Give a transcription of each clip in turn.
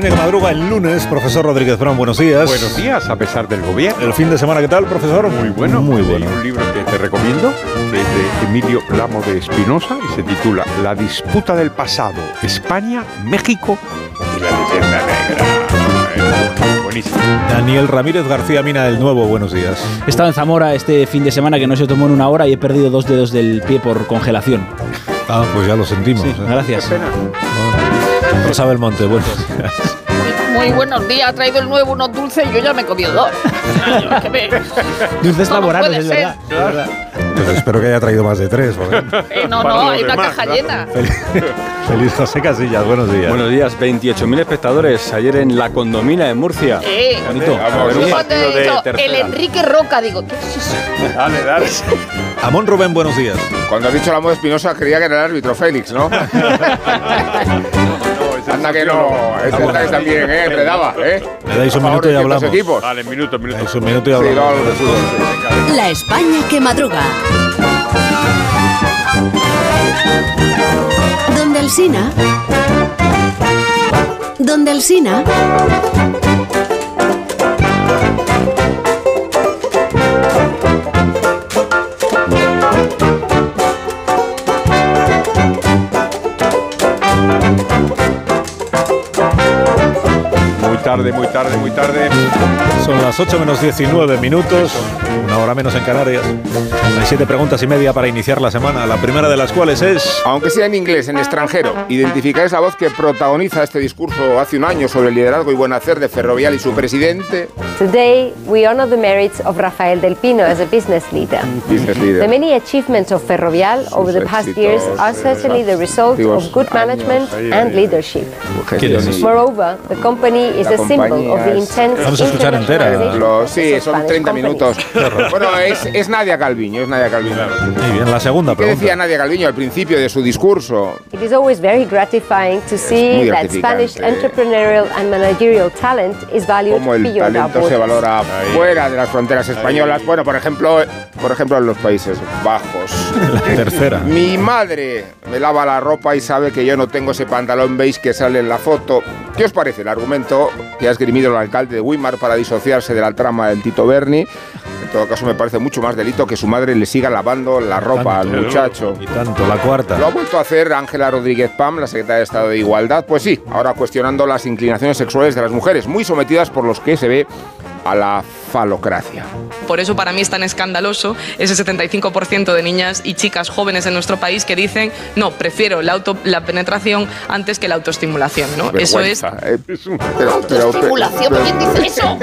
La España que madruga el lunes, profesor Rodríguez Brown, buenos días. Buenos días, a pesar del gobierno. El fin de semana, ¿qué tal, profesor? Muy bueno. Muy bueno. un libro que te recomiendo, que es de Emilio Lamo de Espinosa y se titula La disputa del pasado, España, México y la leyenda negra. Eh, Buenísimo. Daniel Ramírez García Mina del Nuevo, buenos días. He estado en Zamora este fin de semana que no se tomó en una hora y he perdido dos dedos del pie por congelación. Ah, pues ya lo sentimos. Sí, ¿eh? gracias. Bueno. Rosa Belmonte, buenos días. Muy buenos días, ha traído el nuevo unos dulces y yo ya me he comido dos. Ay, que me- Dulces No, no laboranos, puede es verdad. es verdad. Pues espero que haya traído más de tres. Eh, no, Para no, hay una demás, caja claro. llena. Feliz, feliz José Casillas, buenos días. Buenos días, 28.000 espectadores ayer en La Condomina en Murcia. Eh, Bonito. Vamos, ver, partido he dicho el. Enrique Roca, digo, ¿qué es eso? Dale, dale. Amón Rubén, buenos días. Cuando has dicho la moda Espinosa creía que era el árbitro Félix, ¿no? Anda que no, ese anda que también, ¿eh? Enredaba, ¿eh? Me dais un minuto y hablamos. equipos. Dale, minuto, minuto. Es un minuto y Sí, hablamos. La España que madruga. Donde el Sina. Donde el Sina. Tarde, muy tarde, muy tarde. Son las 8 menos 19 minutos, una hora menos en Canarias. Hay siete preguntas y media para iniciar la semana, la primera de las cuales es... Aunque sea en inglés, en extranjero, identificáis la voz que protagoniza este discurso hace un año sobre el liderazgo y buen hacer de Ferrovial y su presidente, Today, we honor the merits of Rafael Del Pino as a business leader. business The leader. many achievements of Ferrovial over the past years are certainly the result of good management and leadership. Gestiones. Moreover, the company is a symbol of the compañía es- intense Vamos a escuchar entera. sí, son Spanish 30 company. minutos. Bueno, es, es Nadia Calviño, es Nadia Calviño. Muy bien, la segunda ¿Qué decía pregunta. Nadia Calviño al principio de su discurso? It is always very gratifying to see that. Spanish entrepreneurial and managerial talent is valued Cómo el beyond our talento se valora fuera de las fronteras españolas. Bueno, por ejemplo, por ejemplo en los Países Bajos. La tercera. Mi madre me lava la ropa y sabe que yo no tengo ese pantalón beige que sale en la foto. ¿Qué os parece el argumento que ha esgrimido el alcalde de Weimar para disociarse de la trama del Tito Berni? En todo caso, me parece mucho más delito que su madre le siga lavando la ropa al muchacho. Y tanto, la cuarta. ¿Lo ha vuelto a hacer Ángela Rodríguez Pam, la secretaria de Estado de Igualdad? Pues sí, ahora cuestionando las inclinaciones sexuales de las mujeres, muy sometidas por los que se ve a la falocracia. Por eso para mí es tan escandaloso ese 75% de niñas y chicas jóvenes en nuestro país que dicen, no, prefiero la, auto, la penetración antes que la autoestimulación. ¿no? Eso es... Eh. Pero- pero- Autoestimulación, pero- ¿quién dice eso?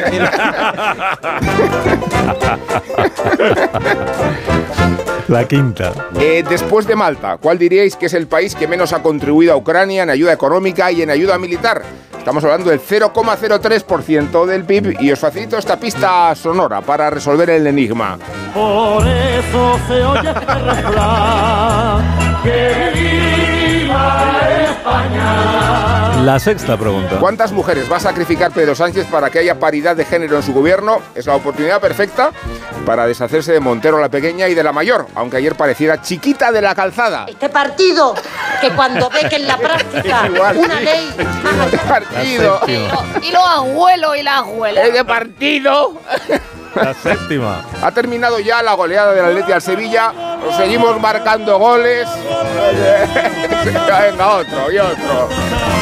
La quinta. Eh, después de Malta, ¿cuál diríais que es el país que menos ha contribuido a Ucrania en ayuda económica y en ayuda militar? Estamos hablando del 0,03% del PIB y os facilito esta pista sonora para resolver el enigma. La sexta pregunta. ¿Cuántas mujeres va a sacrificar Pedro Sánchez para que haya paridad de género en su gobierno? Es la oportunidad perfecta para deshacerse de Montero la pequeña y de la mayor, aunque ayer pareciera chiquita de la calzada. Este partido, que cuando ve que en la práctica Igual, una sí. ley... Este partido. Y los abuelos y las abuelas. Este partido. La séptima. Ha terminado ya la goleada del Atleti al Sevilla. Seguimos marcando goles. Venga, otro y otro.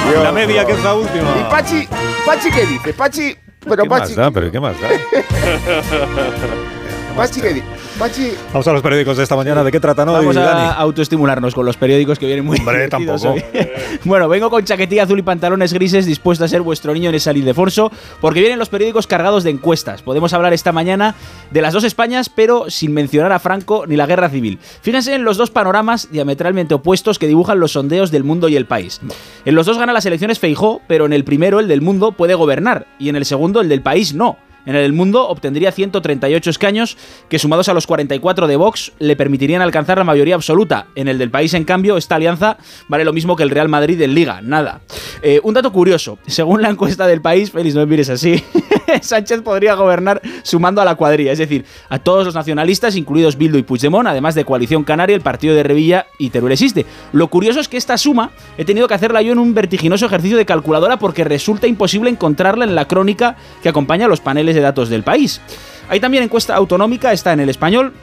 y La media, que es la última. ¿Y Pachi? ¿Pachi qué dice? Pachi. Pero ¿Qué Pachi. más da? ¿Pero qué más da? Pachi qué dice. Vamos a los periódicos de esta mañana. ¿De qué tratan hoy, Vamos a Dani? autoestimularnos con los periódicos que vienen muy Hombre, tampoco. hoy. bueno, vengo con chaquetilla azul y pantalones grises dispuesto a ser vuestro niño en esa Ildefonso porque vienen los periódicos cargados de encuestas. Podemos hablar esta mañana de las dos Españas, pero sin mencionar a Franco ni la guerra civil. Fíjense en los dos panoramas diametralmente opuestos que dibujan los sondeos del mundo y el país. En los dos gana las elecciones Feijó, pero en el primero, el del mundo, puede gobernar y en el segundo, el del país, no. En el mundo obtendría 138 escaños que sumados a los 44 de Vox le permitirían alcanzar la mayoría absoluta. En el del país, en cambio, esta alianza vale lo mismo que el Real Madrid en Liga, nada. Eh, un dato curioso, según la encuesta del país, Félix, no me mires así, Sánchez podría gobernar sumando a la cuadrilla, es decir, a todos los nacionalistas, incluidos Bildu y Puigdemont, además de Coalición Canaria, el partido de Revilla y Teruel existe. Lo curioso es que esta suma he tenido que hacerla yo en un vertiginoso ejercicio de calculadora porque resulta imposible encontrarla en la crónica que acompaña los paneles de datos del país. Hay también encuesta autonómica, está en el español.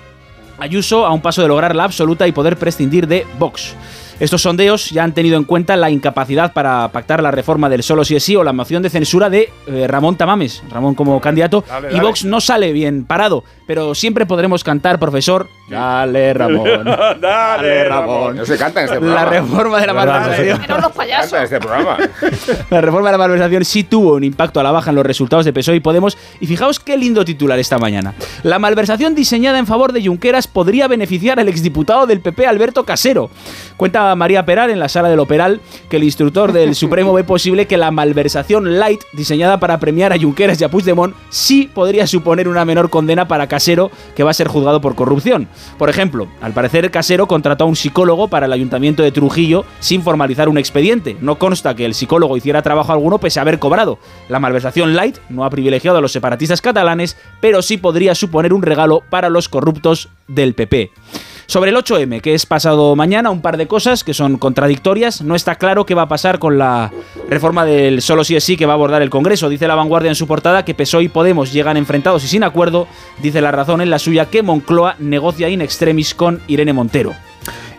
Ayuso a un paso de lograr la absoluta y poder prescindir de Vox. Estos sondeos ya han tenido en cuenta la incapacidad para pactar la reforma del solo si es sí o la moción de censura de eh, Ramón Tamames, Ramón como candidato, Dale, y. Vox no sale bien parado, pero siempre podremos cantar, profesor, dale Ramón, dale Ramón. No se canta en este La programa. reforma de la malversación. Este programa. La reforma de la malversación sí tuvo un impacto a la baja en los resultados de PSOE y Podemos. Y fijaos qué lindo titular esta mañana. La malversación diseñada en favor de Junqueras podría beneficiar al exdiputado del PP Alberto Casero. Cuenta María Peral en la sala del Operal que el instructor del Supremo ve posible que la malversación light diseñada para premiar a Junqueras y a Puigdemont sí podría suponer una menor condena para Casero que va a ser juzgado por corrupción. Por ejemplo, al parecer Casero contrató a un psicólogo para el ayuntamiento de Trujillo sin formalizar un expediente. No consta que el psicólogo hiciera trabajo alguno pese a haber cobrado. La malversación light no ha privilegiado a los separatistas catalanes, pero sí podría suponer un regalo para los corruptos del PP. Sobre el 8M, que es pasado mañana, un par de cosas que son contradictorias. No está claro qué va a pasar con la reforma del solo sí es sí que va a abordar el Congreso. Dice la vanguardia en su portada que PSOE y Podemos llegan enfrentados y sin acuerdo. Dice la razón en la suya que Moncloa negocia in extremis con Irene Montero.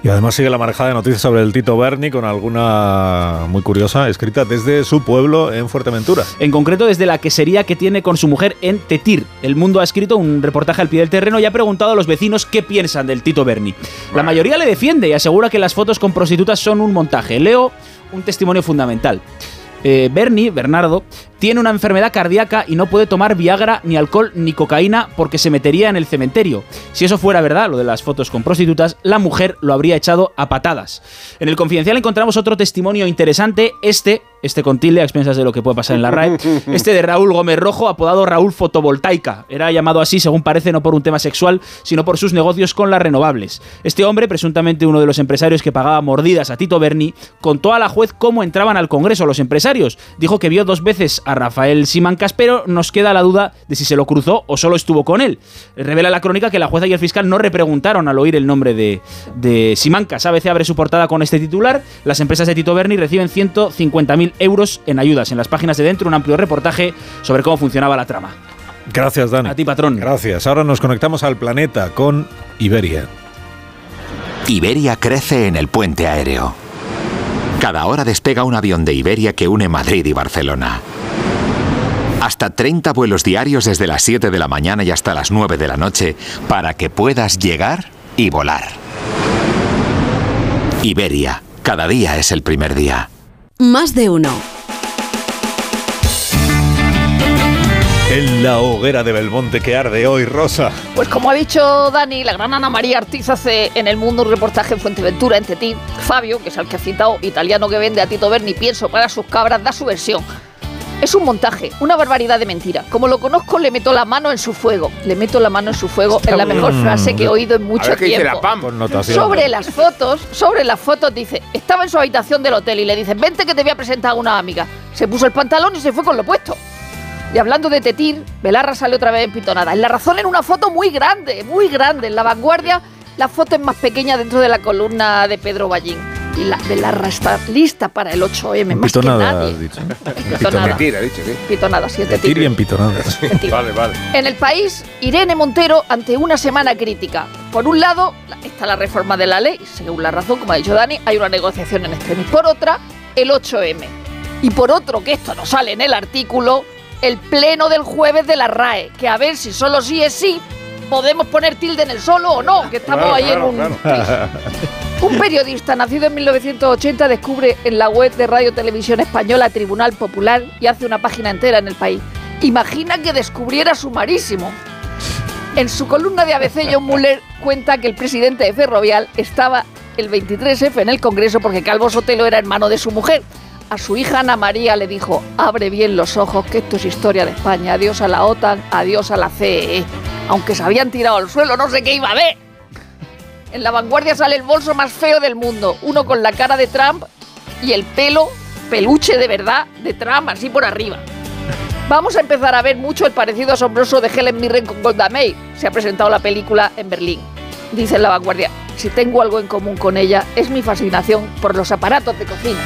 Y además sigue la marejada de noticias sobre el Tito Berni con alguna muy curiosa escrita desde su pueblo en Fuerteventura. En concreto desde la quesería que tiene con su mujer en Tetir. El Mundo ha escrito un reportaje al pie del terreno y ha preguntado a los vecinos qué piensan del Tito Berni. La mayoría le defiende y asegura que las fotos con prostitutas son un montaje. Leo un testimonio fundamental. Eh, Bernie, Bernardo, tiene una enfermedad cardíaca y no puede tomar Viagra, ni alcohol, ni cocaína porque se metería en el cementerio. Si eso fuera verdad, lo de las fotos con prostitutas, la mujer lo habría echado a patadas. En el Confidencial encontramos otro testimonio interesante, este, este con tilde a expensas de lo que puede pasar en la RAE, este de Raúl Gómez Rojo, apodado Raúl Fotovoltaica. Era llamado así, según parece, no por un tema sexual, sino por sus negocios con las renovables. Este hombre, presuntamente uno de los empresarios que pagaba mordidas a Tito Berni, contó a la juez cómo entraban al Congreso los empresarios. Dijo que vio dos veces a Rafael Simancas, pero nos queda la duda de si se lo cruzó o solo estuvo con él. Revela la crónica que la jueza y el fiscal no repreguntaron al oír el nombre de, de Simancas. ABC abre su portada con este titular. Las empresas de Tito Berni reciben 150.000 euros en ayudas. En las páginas de dentro un amplio reportaje sobre cómo funcionaba la trama. Gracias, Dani. A ti, patrón. Gracias. Ahora nos conectamos al planeta con Iberia. Iberia crece en el puente aéreo. Cada hora despega un avión de Iberia que une Madrid y Barcelona. Hasta 30 vuelos diarios desde las 7 de la mañana y hasta las 9 de la noche para que puedas llegar y volar. Iberia, cada día es el primer día. Más de uno. En la hoguera de Belmonte que arde hoy, Rosa. Pues como ha dicho Dani, la gran Ana María Ortiz hace en el mundo un reportaje en Fuenteventura, en Tetín. Fabio, que es el que ha citado, italiano que vende a Tito Berni pienso para sus cabras, da su versión. Es un montaje, una barbaridad de mentira. Como lo conozco, le meto la mano en su fuego. Le meto la mano en su fuego es la mejor bien. frase que he oído en A mucho ver qué dice tiempo. la PAM. Sobre las fotos, sobre las fotos dice, estaba en su habitación del hotel y le dicen, vente que te voy a presentar a una amiga. Se puso el pantalón y se fue con lo puesto. Y hablando de Tetir, Belarra sale otra vez en pitonada. En La Razón en una foto muy grande, muy grande. En La Vanguardia la foto es más pequeña dentro de la columna de Pedro Ballín. Y la Belarra está lista para el 8M, más que Pitonada, nadie. has dicho. Pitonada. Mentira, he dicho, ¿sí? Pitonada, sí, es Tetir Tetir. bien pitonadas. Vale, vale. En el país, Irene Montero ante una semana crítica. Por un lado, la- está la reforma de la ley, según la razón, como ha dicho Dani, hay una negociación en extremis. Por otra, el 8M. Y por otro, que esto no sale en el artículo, el pleno del jueves de la RAE, que a ver si solo sí es sí, podemos poner tilde en el solo o no, que estamos Claro, ahí claro, en un... claro. Un periodista nacido en 1980 descubre en la web de Radio Televisión Española Tribunal Popular y hace una página entera en el país. Imagina que descubriera sumarísimo. En su columna de ABC, John Muller cuenta que el presidente de Ferrovial estaba el 23F en el Congreso porque Calvo Sotelo era hermano de su mujer. A su hija Ana María le dijo, abre bien los ojos, que esto es historia de España. Adiós a la OTAN, adiós a la CEE. Aunque se habían tirado al suelo, no sé qué iba a ver. En la vanguardia sale el bolso más feo del mundo. Uno con la cara de Trump y el pelo, peluche de verdad, de Trump, así por arriba. Vamos a empezar a ver mucho el parecido asombroso de Helen Mirren con Golda Meir. Se ha presentado la película en Berlín. Dice en la vanguardia, si tengo algo en común con ella, es mi fascinación por los aparatos de cocina.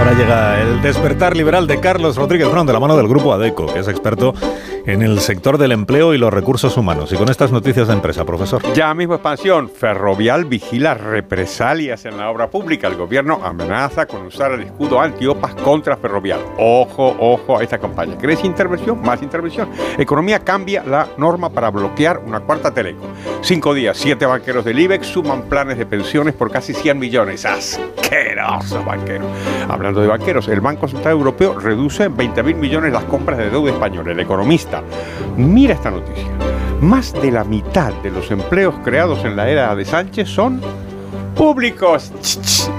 Ahora llega el despertar liberal de Carlos Rodríguez Brown de la mano del grupo ADECO, que es experto en el sector del empleo y los recursos humanos. Y con estas noticias de empresa, profesor. Ya mismo expansión. Ferrovial vigila represalias en la obra pública. El gobierno amenaza con usar el escudo antiopas contra Ferrovial. Ojo, ojo a esta campaña. ¿Crees intervención? Más intervención. Economía cambia la norma para bloquear una cuarta teleco. Cinco días, siete banqueros del IBEX suman planes de pensiones por casi 100 millones. Asqueroso banquero. Hablando de banqueros, el Banco Central Europeo reduce en 20 mil millones las compras de deuda española. El economista Mira esta noticia. Más de la mitad de los empleos creados en la era de Sánchez son públicos.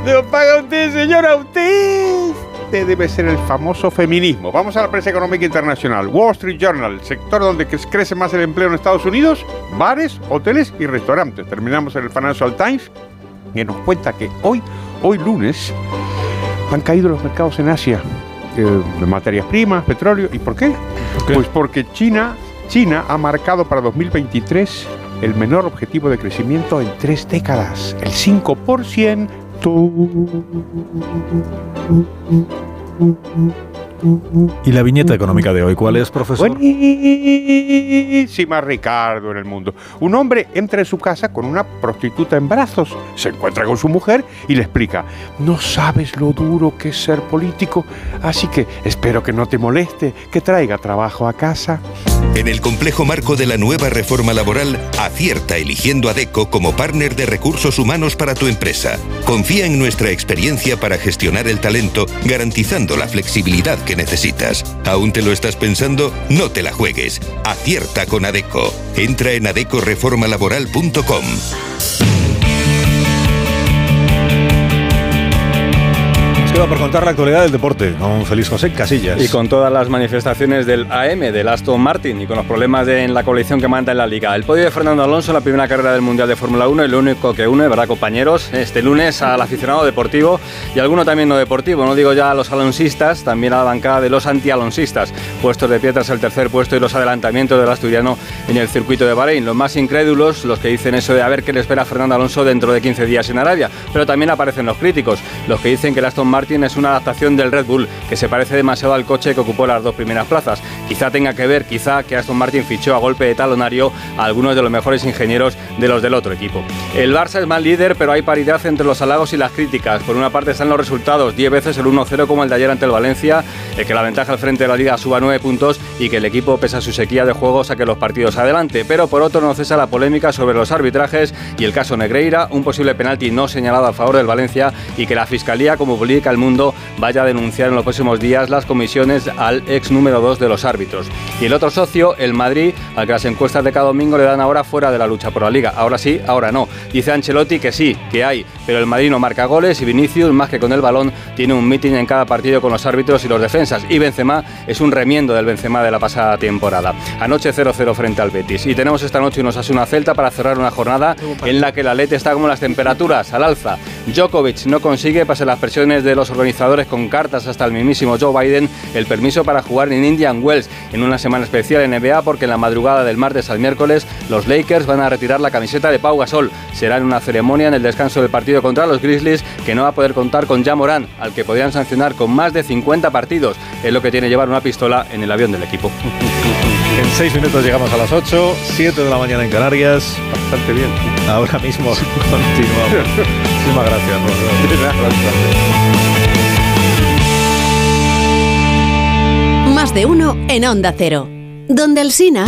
¿Lo paga usted, señora? Usted. Debe ser el famoso feminismo. Vamos a la prensa económica internacional. Wall Street Journal, el sector donde cre- crece más el empleo en Estados Unidos, bares, hoteles y restaurantes. Terminamos en el Financial Times, que nos cuenta que hoy, hoy lunes, han caído los mercados en Asia eh, de materias primas, petróleo. ¿Y por qué? Pues porque China, China ha marcado para 2023 el menor objetivo de crecimiento en tres décadas, el 5%. ¿Y la viñeta económica de hoy cuál es, profesor? Buenísima Ricardo en el mundo. Un hombre entra en su casa con una prostituta en brazos, se encuentra con su mujer y le explica, no sabes lo duro que es ser político, así que espero que no te moleste, que traiga trabajo a casa. En el complejo marco de la nueva reforma laboral, acierta eligiendo a DECO como partner de recursos humanos para tu empresa. Confía en nuestra experiencia para gestionar el talento, garantizando la flexibilidad que necesitas. ¿Aún te lo estás pensando? No te la juegues. Acierta con ADECO. Entra en adecoreformalaboral.com. por contar la actualidad del deporte con Feliz José Casillas. Y con todas las manifestaciones del AM, del Aston Martin, y con los problemas de- en la coalición que manda en la liga. El podio de Fernando Alonso en la primera carrera del Mundial de Fórmula 1, el único que une, ¿verdad, compañeros? Este lunes al aficionado deportivo y alguno también no deportivo. No digo ya a los alonsistas, también a la bancada de los anti-alonsistas. Puestos de pie tras el tercer puesto y los adelantamientos del asturiano en el circuito de Bahrein. Los más incrédulos, los que dicen eso de a ver qué le espera Fernando Alonso dentro de 15 días en Arabia. Pero también aparecen los críticos, los que dicen que el Aston Martin es una adaptación del Red Bull, que se parece demasiado al coche que ocupó las dos primeras plazas. Quizá tenga que ver, quizá que Aston Martin fichó a golpe de talonario a algunos de los mejores ingenieros de los del otro equipo. El Barça es más líder, pero hay paridad entre los halagos y las críticas. Por una parte están los resultados, 10 veces el 1-0 como el de ayer ante el Valencia, el que la ventaja al frente de la liga suba 9 puntos y que el equipo, pese a su sequía de juego, saque los partidos adelante. Pero por otro no cesa la polémica sobre los arbitrajes y el caso Negreira, un posible penalti no señalado a favor del Valencia y que la Fiscalía, como publica El Mundo, vaya a denunciar en los próximos días las comisiones al ex número 2 de los árbitros. Y el otro socio, el Madrid, al que las encuestas de cada domingo le dan ahora fuera de la lucha por la liga. Ahora sí, ahora no. Dice Ancelotti que sí, que hay, pero el Madrid no marca goles y Vinicius, más que con el balón, tiene un meeting en cada partido con los árbitros y los defensas. Y Benzema es un remiendo del Benzema de la pasada temporada. Anoche 0-0 frente al Betis. Y tenemos esta noche unos una Celta para cerrar una jornada en la que la Lete está como las temperaturas, al alza. Djokovic no consigue, pase las presiones de los organizadores con cartas hasta el mismísimo Joe Biden, el permiso para jugar en Indian Wells en una semana especial en NBA porque en la madrugada del martes al miércoles los Lakers van a retirar la camiseta de Pau Gasol. Será en una ceremonia en el descanso del partido contra los Grizzlies que no va a poder contar con Ja Morant, al que podrían sancionar con más de 50 partidos. Es lo que tiene llevar una pistola en el avión del equipo. En seis minutos llegamos a las 8, 7 de la mañana en Canarias. Bastante bien. Ahora mismo continuamos. Muchísimas gracias. De uno en Onda Cero. Donde el Sina.